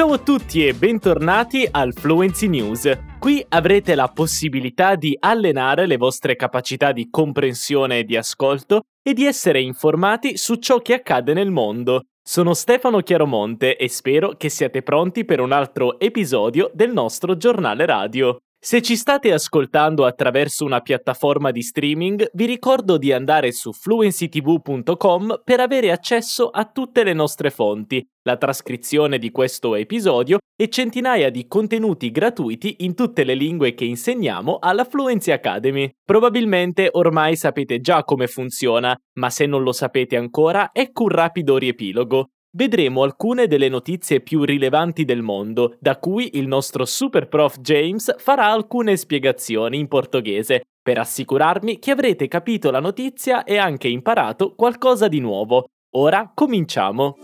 Ciao a tutti e bentornati al Fluency News. Qui avrete la possibilità di allenare le vostre capacità di comprensione e di ascolto e di essere informati su ciò che accade nel mondo. Sono Stefano Chiaromonte e spero che siate pronti per un altro episodio del nostro giornale radio. Se ci state ascoltando attraverso una piattaforma di streaming, vi ricordo di andare su fluencytv.com per avere accesso a tutte le nostre fonti, la trascrizione di questo episodio e centinaia di contenuti gratuiti in tutte le lingue che insegniamo alla Fluency Academy. Probabilmente ormai sapete già come funziona, ma se non lo sapete ancora, ecco un rapido riepilogo vedremo alcune delle notizie più rilevanti del mondo, da cui il nostro super prof James farà alcune spiegazioni in portoghese, per assicurarmi che avrete capito la notizia e anche imparato qualcosa di nuovo. Ora cominciamo!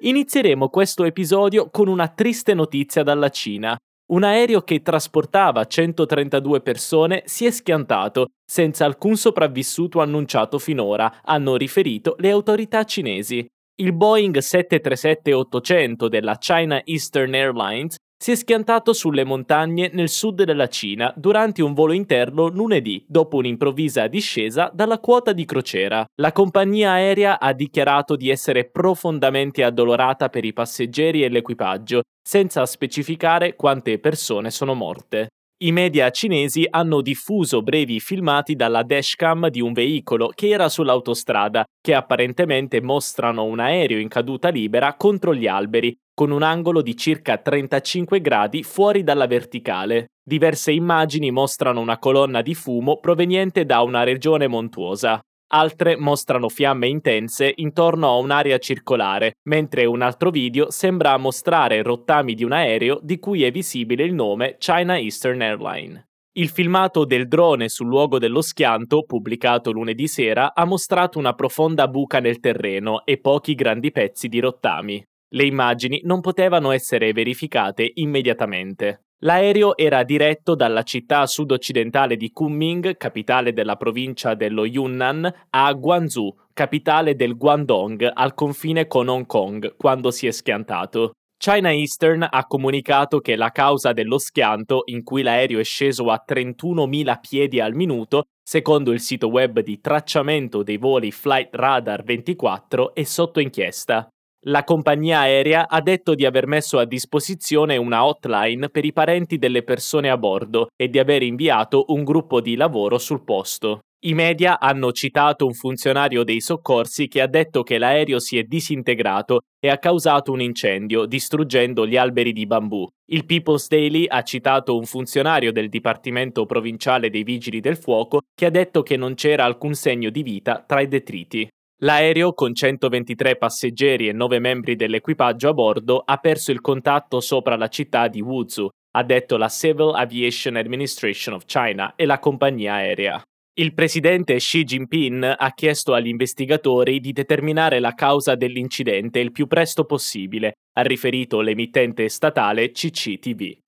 Inizieremo questo episodio con una triste notizia dalla Cina. Un aereo che trasportava 132 persone si è schiantato, senza alcun sopravvissuto annunciato finora, hanno riferito le autorità cinesi. Il Boeing 737-800 della China Eastern Airlines si è schiantato sulle montagne nel sud della Cina durante un volo interno lunedì, dopo un'improvvisa discesa dalla quota di crociera. La compagnia aerea ha dichiarato di essere profondamente addolorata per i passeggeri e l'equipaggio, senza specificare quante persone sono morte. I media cinesi hanno diffuso brevi filmati dalla dashcam di un veicolo che era sull'autostrada, che apparentemente mostrano un aereo in caduta libera contro gli alberi, con un angolo di circa 35 gradi fuori dalla verticale. Diverse immagini mostrano una colonna di fumo proveniente da una regione montuosa. Altre mostrano fiamme intense intorno a un'area circolare, mentre un altro video sembra mostrare rottami di un aereo di cui è visibile il nome China Eastern Airline. Il filmato del drone sul luogo dello schianto, pubblicato lunedì sera, ha mostrato una profonda buca nel terreno e pochi grandi pezzi di rottami. Le immagini non potevano essere verificate immediatamente. L'aereo era diretto dalla città sud-occidentale di Kunming, capitale della provincia dello Yunnan, a Guangzhou, capitale del Guangdong, al confine con Hong Kong, quando si è schiantato. China Eastern ha comunicato che la causa dello schianto, in cui l'aereo è sceso a 31.000 piedi al minuto, secondo il sito web di tracciamento dei voli Flight Radar 24, è sotto inchiesta. La compagnia aerea ha detto di aver messo a disposizione una hotline per i parenti delle persone a bordo e di aver inviato un gruppo di lavoro sul posto. I media hanno citato un funzionario dei soccorsi che ha detto che l'aereo si è disintegrato e ha causato un incendio, distruggendo gli alberi di bambù. Il People's Daily ha citato un funzionario del Dipartimento Provinciale dei Vigili del Fuoco che ha detto che non c'era alcun segno di vita tra i detriti. L'aereo, con 123 passeggeri e 9 membri dell'equipaggio a bordo, ha perso il contatto sopra la città di Wuzhou, ha detto la Civil Aviation Administration of China e la compagnia aerea. Il presidente Xi Jinping ha chiesto agli investigatori di determinare la causa dell'incidente il più presto possibile, ha riferito l'emittente statale CCTV.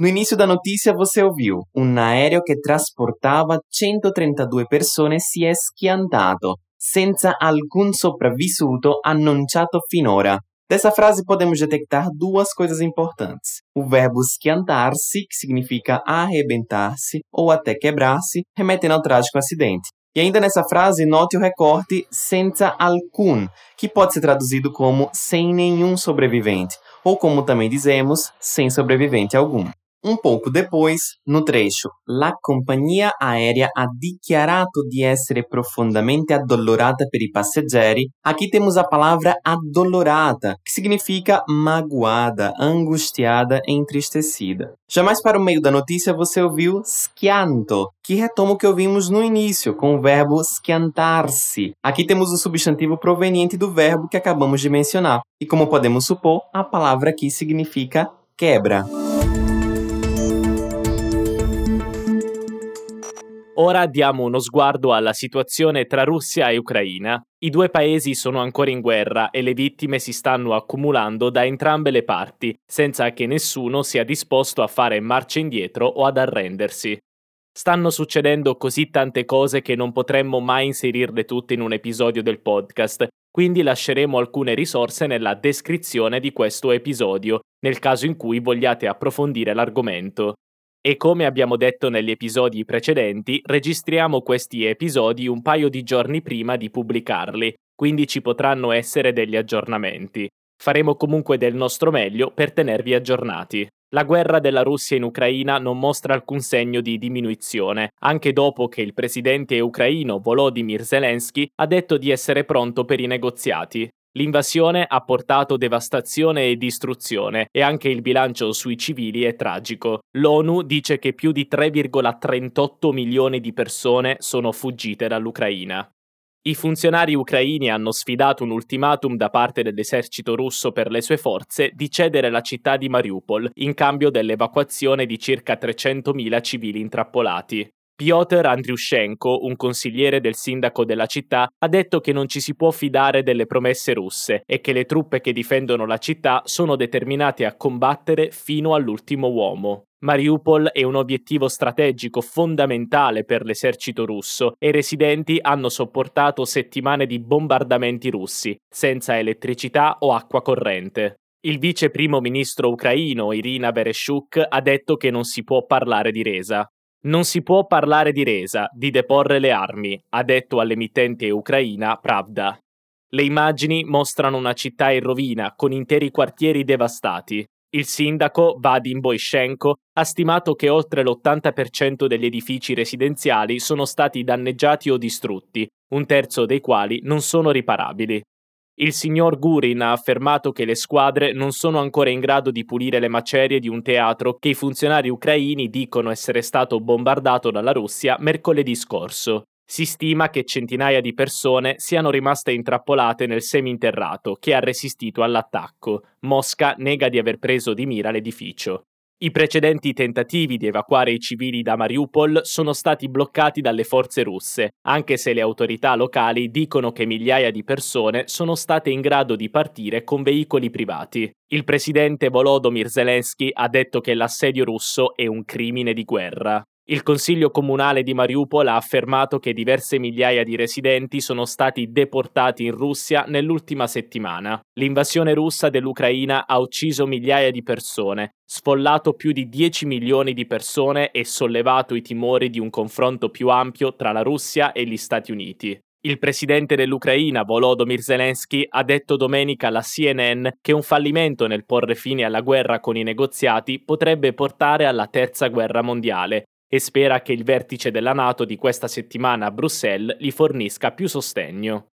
No início da notícia você ouviu: um aéreo que transportava 132 pessoas se é schiantato. Senza alcun sopravvissuto annunciato finora. Dessa frase podemos detectar duas coisas importantes. O verbo schiantar-se, que significa arrebentar-se ou até quebrar-se, remetendo ao trágico acidente. E ainda nessa frase, note o recorte senza alcun, que pode ser traduzido como sem nenhum sobrevivente, ou como também dizemos, sem sobrevivente algum. Um pouco depois, no trecho, la compagnia aérea ha dichiarato di essere profondamente addolorata per i passeggeri. Aqui temos a palavra addolorata, que significa magoada, angustiada, entristecida. Já mais para o meio da notícia, você ouviu schianto, que retoma o que ouvimos no início, com o verbo schiantar-se. Aqui temos o substantivo proveniente do verbo que acabamos de mencionar. E como podemos supor, a palavra aqui significa quebra. Ora diamo uno sguardo alla situazione tra Russia e Ucraina. I due paesi sono ancora in guerra e le vittime si stanno accumulando da entrambe le parti, senza che nessuno sia disposto a fare marcia indietro o ad arrendersi. Stanno succedendo così tante cose che non potremmo mai inserirle tutte in un episodio del podcast, quindi lasceremo alcune risorse nella descrizione di questo episodio, nel caso in cui vogliate approfondire l'argomento. E come abbiamo detto negli episodi precedenti, registriamo questi episodi un paio di giorni prima di pubblicarli, quindi ci potranno essere degli aggiornamenti. Faremo comunque del nostro meglio per tenervi aggiornati. La guerra della Russia in Ucraina non mostra alcun segno di diminuzione, anche dopo che il presidente ucraino Volodymyr Zelensky ha detto di essere pronto per i negoziati. L'invasione ha portato devastazione e distruzione e anche il bilancio sui civili è tragico. L'ONU dice che più di 3,38 milioni di persone sono fuggite dall'Ucraina. I funzionari ucraini hanno sfidato un ultimatum da parte dell'esercito russo per le sue forze di cedere la città di Mariupol in cambio dell'evacuazione di circa 300.000 civili intrappolati. Piotr Andriushenko, un consigliere del sindaco della città, ha detto che non ci si può fidare delle promesse russe e che le truppe che difendono la città sono determinate a combattere fino all'ultimo uomo. Mariupol è un obiettivo strategico fondamentale per l'esercito russo e i residenti hanno sopportato settimane di bombardamenti russi, senza elettricità o acqua corrente. Il vice primo ministro ucraino Irina Vereshchuk ha detto che non si può parlare di resa. Non si può parlare di resa, di deporre le armi, ha detto all'emittente ucraina Pravda. Le immagini mostrano una città in rovina, con interi quartieri devastati. Il sindaco, Vadim Boishenko, ha stimato che oltre l'80% degli edifici residenziali sono stati danneggiati o distrutti, un terzo dei quali non sono riparabili. Il signor Gurin ha affermato che le squadre non sono ancora in grado di pulire le macerie di un teatro che i funzionari ucraini dicono essere stato bombardato dalla Russia mercoledì scorso. Si stima che centinaia di persone siano rimaste intrappolate nel seminterrato che ha resistito all'attacco. Mosca nega di aver preso di mira l'edificio. I precedenti tentativi di evacuare i civili da Mariupol sono stati bloccati dalle forze russe, anche se le autorità locali dicono che migliaia di persone sono state in grado di partire con veicoli privati. Il presidente Volodymyr Zelensky ha detto che l'assedio russo è un crimine di guerra. Il Consiglio comunale di Mariupol ha affermato che diverse migliaia di residenti sono stati deportati in Russia nell'ultima settimana. L'invasione russa dell'Ucraina ha ucciso migliaia di persone, sfollato più di 10 milioni di persone e sollevato i timori di un confronto più ampio tra la Russia e gli Stati Uniti. Il presidente dell'Ucraina, Volodymyr Zelensky, ha detto domenica alla CNN che un fallimento nel porre fine alla guerra con i negoziati potrebbe portare alla terza guerra mondiale e spera che il vertice della Nato di questa settimana a Bruxelles gli fornisca più sostegno.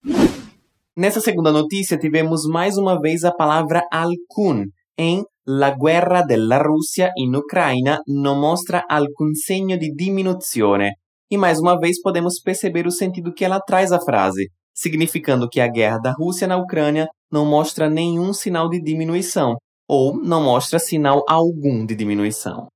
Nessa segunda notícia, tivemos mais uma vez a palavra alcun em La guerra della Russia in Ucraina non mostra alcun segno di diminuzione. E mais uma vez podemos perceber o sentido que ela traz à frase, significando que a guerra da Rússia na Ucrânia não mostra nenhum sinal de diminuição, ou não mostra sinal algum de diminuição.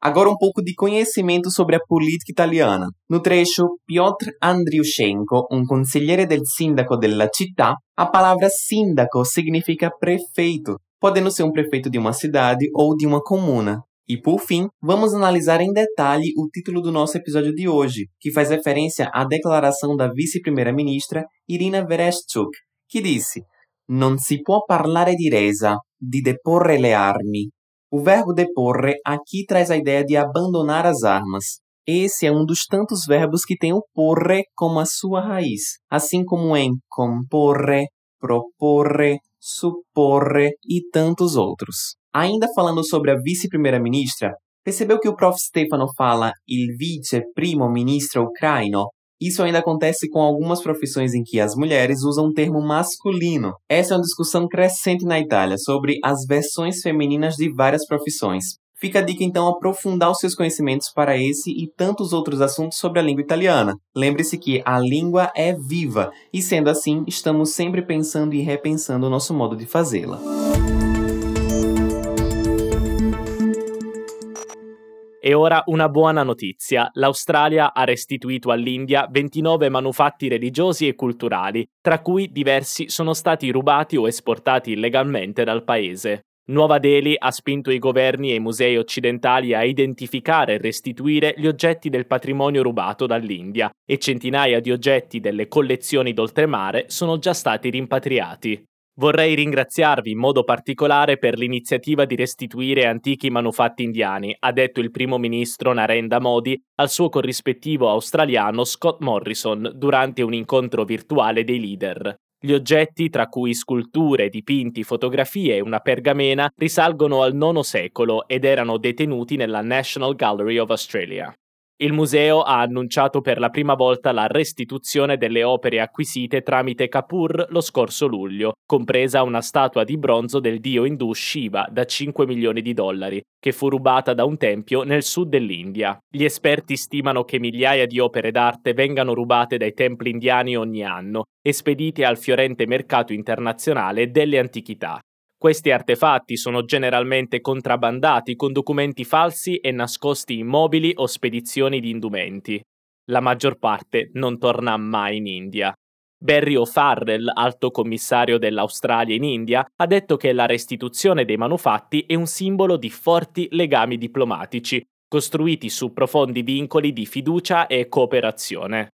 Agora um pouco de conhecimento sobre a política italiana. No trecho Piotr Andriushenko, um consigliere del sindaco della città, a palavra sindaco significa prefeito, podendo ser um prefeito de uma cidade ou de uma comuna. E por fim, vamos analisar em detalhe o título do nosso episódio de hoje, que faz referência à declaração da vice-primeira-ministra Irina Vereshchuk, que disse: Non si può parlare di resa, di deporre le armi, o verbo deporre aqui traz a ideia de abandonar as armas. Esse é um dos tantos verbos que tem o porre como a sua raiz, assim como em comporre, proporre, supporre e tantos outros. Ainda falando sobre a vice-primeira-ministra, percebeu que o prof. Stefano fala il vice primo ministro ucraino isso ainda acontece com algumas profissões em que as mulheres usam o termo masculino. Essa é uma discussão crescente na Itália sobre as versões femininas de várias profissões. Fica a dica então aprofundar os seus conhecimentos para esse e tantos outros assuntos sobre a língua italiana. Lembre-se que a língua é viva e, sendo assim, estamos sempre pensando e repensando o nosso modo de fazê-la. E ora una buona notizia. L'Australia ha restituito all'India 29 manufatti religiosi e culturali, tra cui diversi sono stati rubati o esportati illegalmente dal paese. Nuova Delhi ha spinto i governi e i musei occidentali a identificare e restituire gli oggetti del patrimonio rubato dall'India e centinaia di oggetti delle collezioni d'oltremare sono già stati rimpatriati. Vorrei ringraziarvi in modo particolare per l'iniziativa di restituire antichi manufatti indiani, ha detto il primo ministro Narendra Modi al suo corrispettivo australiano Scott Morrison durante un incontro virtuale dei leader. Gli oggetti, tra cui sculture, dipinti, fotografie e una pergamena, risalgono al IX secolo ed erano detenuti nella National Gallery of Australia. Il museo ha annunciato per la prima volta la restituzione delle opere acquisite tramite Kapoor lo scorso luglio, compresa una statua di bronzo del dio indù Shiva da 5 milioni di dollari, che fu rubata da un tempio nel sud dell'India. Gli esperti stimano che migliaia di opere d'arte vengano rubate dai templi indiani ogni anno e spedite al fiorente mercato internazionale delle antichità. Questi artefatti sono generalmente contrabbandati con documenti falsi e nascosti in mobili o spedizioni di indumenti. La maggior parte non torna mai in India. Barry O'Farrell, alto commissario dell'Australia in India, ha detto che la restituzione dei manufatti è un simbolo di forti legami diplomatici, costruiti su profondi vincoli di fiducia e cooperazione.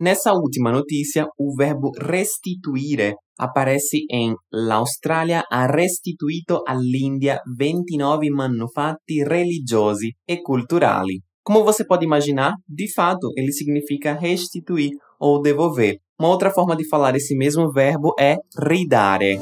Nessa ultima notícia, o verbo restituire aparece em l'Australia ha restituito all'India 29 manufatti religiosi e culturali. Como você pode imaginar, de fato, ele significa restituir ou devolver. Uma outra forma de falar esse mesmo verbo é ridare.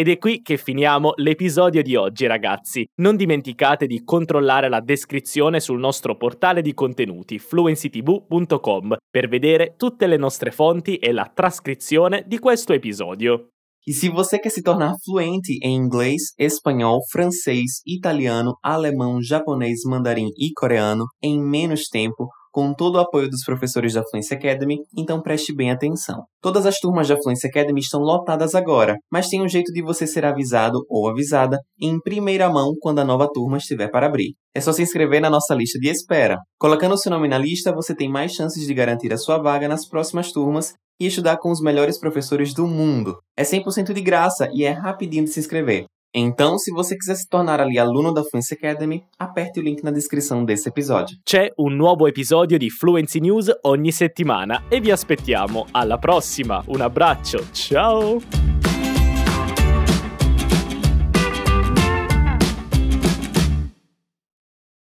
Ed è qui che finiamo l'episodio di oggi, ragazzi. Non dimenticate di controllare la descrizione sul nostro portale di contenuti fluencytv.com per vedere tutte le nostre fonti e la trascrizione di questo episodio. E se você quer se tornar fluente em inglês, espanhol, francês, italiano, alemão, japonês, mandarim e coreano em menos tempo, com todo o apoio dos professores da Fluency Academy, então preste bem atenção. Todas as turmas da Fluency Academy estão lotadas agora, mas tem um jeito de você ser avisado ou avisada em primeira mão quando a nova turma estiver para abrir. É só se inscrever na nossa lista de espera. Colocando seu nome na lista, você tem mais chances de garantir a sua vaga nas próximas turmas e estudar com os melhores professores do mundo. É 100% de graça e é rapidinho de se inscrever. Então, se você quiser se tornar ali aluno da Fluency Academy, aperte o link na descrição desse episódio. C'è un nuovo episodio di Fluency News ogni settimana e vi aspettiamo. Alla prossima, un abbraccio, ciao!